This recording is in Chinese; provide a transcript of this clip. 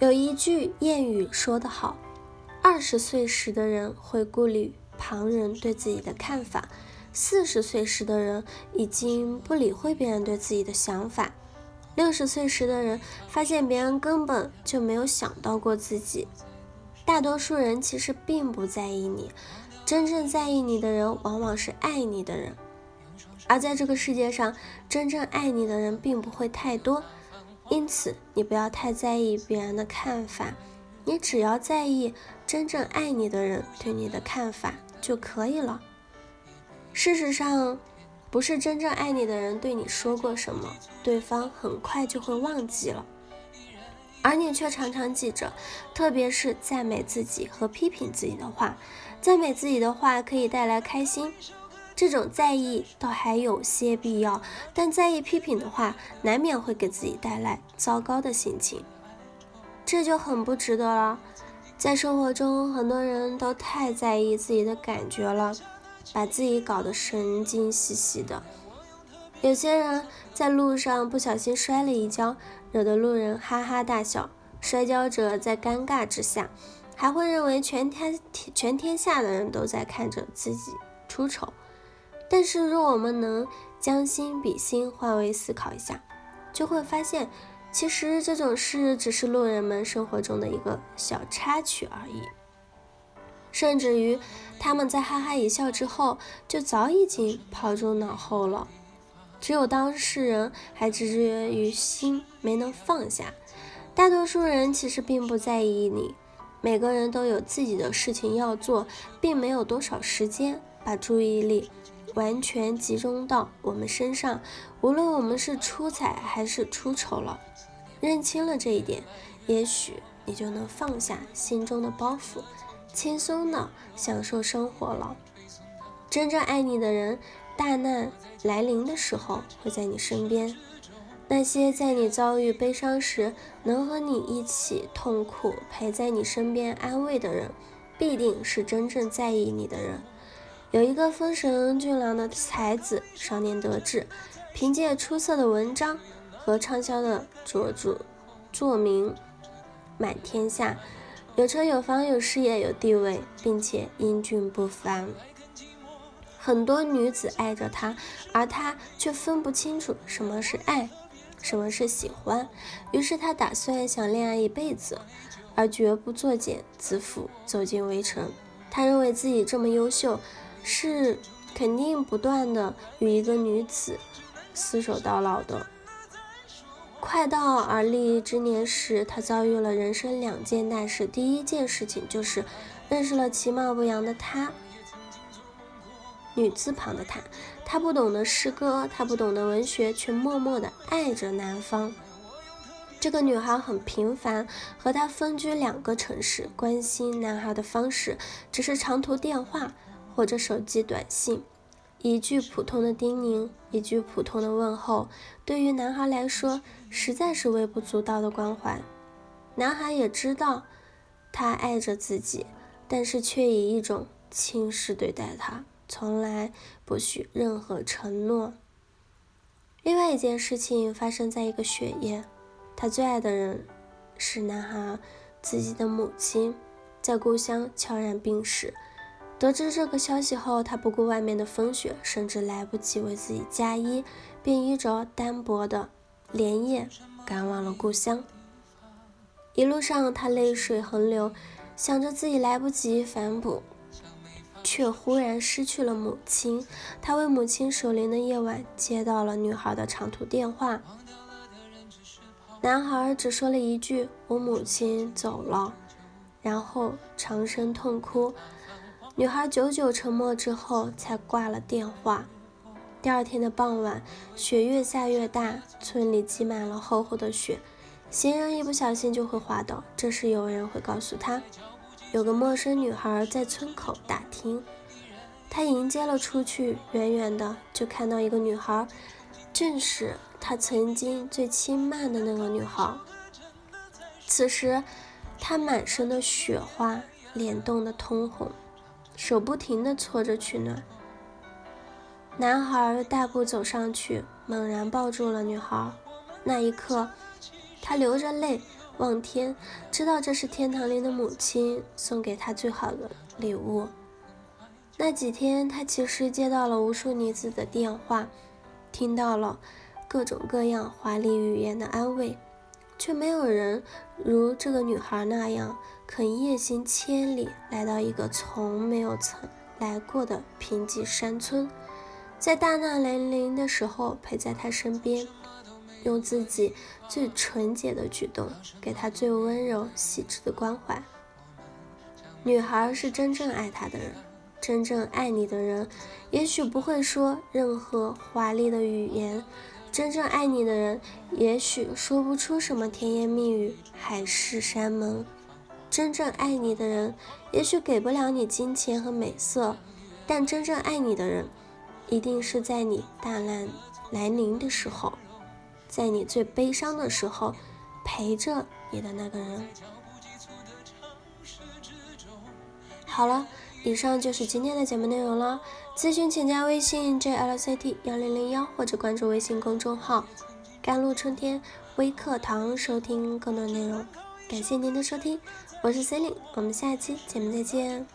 有一句谚语说得好：“二十岁时的人会顾虑旁人对自己的看法，四十岁时的人已经不理会别人对自己的想法，六十岁时的人发现别人根本就没有想到过自己。大多数人其实并不在意你，真正在意你的人往往是爱你的人，而在这个世界上，真正爱你的人并不会太多。”因此，你不要太在意别人的看法，你只要在意真正爱你的人对你的看法就可以了。事实上，不是真正爱你的人对你说过什么，对方很快就会忘记了，而你却常常记着，特别是赞美自己和批评自己的话。赞美自己的话可以带来开心。这种在意倒还有些必要，但在意批评的话，难免会给自己带来糟糕的心情，这就很不值得了。在生活中，很多人都太在意自己的感觉了，把自己搞得神经兮兮的。有些人在路上不小心摔了一跤，惹得路人哈哈大笑，摔跤者在尴尬之下，还会认为全天全天下的人都在看着自己出丑。但是，若我们能将心比心，换位思考一下，就会发现，其实这种事只是路人们生活中的一个小插曲而已。甚至于，他们在哈哈一笑之后，就早已经抛诸脑后了。只有当事人还执着于心，没能放下。大多数人其实并不在意你。每个人都有自己的事情要做，并没有多少时间把注意力。完全集中到我们身上，无论我们是出彩还是出丑了，认清了这一点，也许你就能放下心中的包袱，轻松的享受生活了。真正爱你的人，大难来临的时候会在你身边；那些在你遭遇悲伤时能和你一起痛苦、陪在你身边安慰的人，必定是真正在意你的人。有一个风神俊朗的才子少年得志，凭借出色的文章和畅销的着著作名满天下，有车有房有事业有地位，并且英俊不凡。很多女子爱着他，而他却分不清楚什么是爱，什么是喜欢。于是他打算想恋爱一辈子，而绝不作茧自缚，走进围城。他认为自己这么优秀。是肯定不断的与一个女子厮守到老的。快到而立之年时，他遭遇了人生两件大事。第一件事情就是认识了其貌不扬的她，女字旁的她。她不懂得诗歌，她不懂得文学，却默默的爱着男方。这个女孩很平凡，和他分居两个城市，关心男孩的方式只是长途电话。或者手机短信，一句普通的叮咛，一句普通的问候，对于男孩来说，实在是微不足道的关怀。男孩也知道他爱着自己，但是却以一种轻视对待他，从来不许任何承诺。另外一件事情发生在一个雪夜，他最爱的人是男孩自己的母亲，在故乡悄然病逝。得知这个消息后，他不顾外面的风雪，甚至来不及为自己加衣，便衣着单薄的连夜赶往了故乡。一路上，他泪水横流，想着自己来不及反哺，却忽然失去了母亲。他为母亲守灵的夜晚，接到了女孩的长途电话。男孩只说了一句：“我母亲走了”，然后长声痛哭。女孩久久沉默之后，才挂了电话。第二天的傍晚，雪越下越大，村里积满了厚厚的雪，行人一不小心就会滑倒。这时，有人会告诉他，有个陌生女孩在村口打听。他迎接了出去，远远的就看到一个女孩，正是他曾经最轻慢的那个女孩。此时，她满身的雪花，脸冻得通红。手不停地搓着取暖，男孩大步走上去，猛然抱住了女孩。那一刻，他流着泪，望天，知道这是天堂里的母亲送给他最好的礼物。那几天，他其实接到了无数女子的电话，听到了各种各样华丽语言的安慰，却没有人如这个女孩那样肯夜行千里来到一个从没有曾来过的贫瘠山村，在大难来临的时候陪在她身边。用自己最纯洁的举动，给她最温柔细致的关怀。女孩是真正爱她的人，真正爱你的人，也许不会说任何华丽的语言；真正爱你的人，也许说不出什么甜言蜜语、海誓山盟；真正爱你的人，也许给不了你金钱和美色，但真正爱你的人，一定是在你大难来临的时候。在你最悲伤的时候，陪着你的那个人。好了，以上就是今天的节目内容了。咨询请加微信 jlct 幺零零幺，或者关注微信公众号“甘露春天微课堂”，收听更多内容。感谢您的收听，我是 c e l i n e 我们下期节目再见。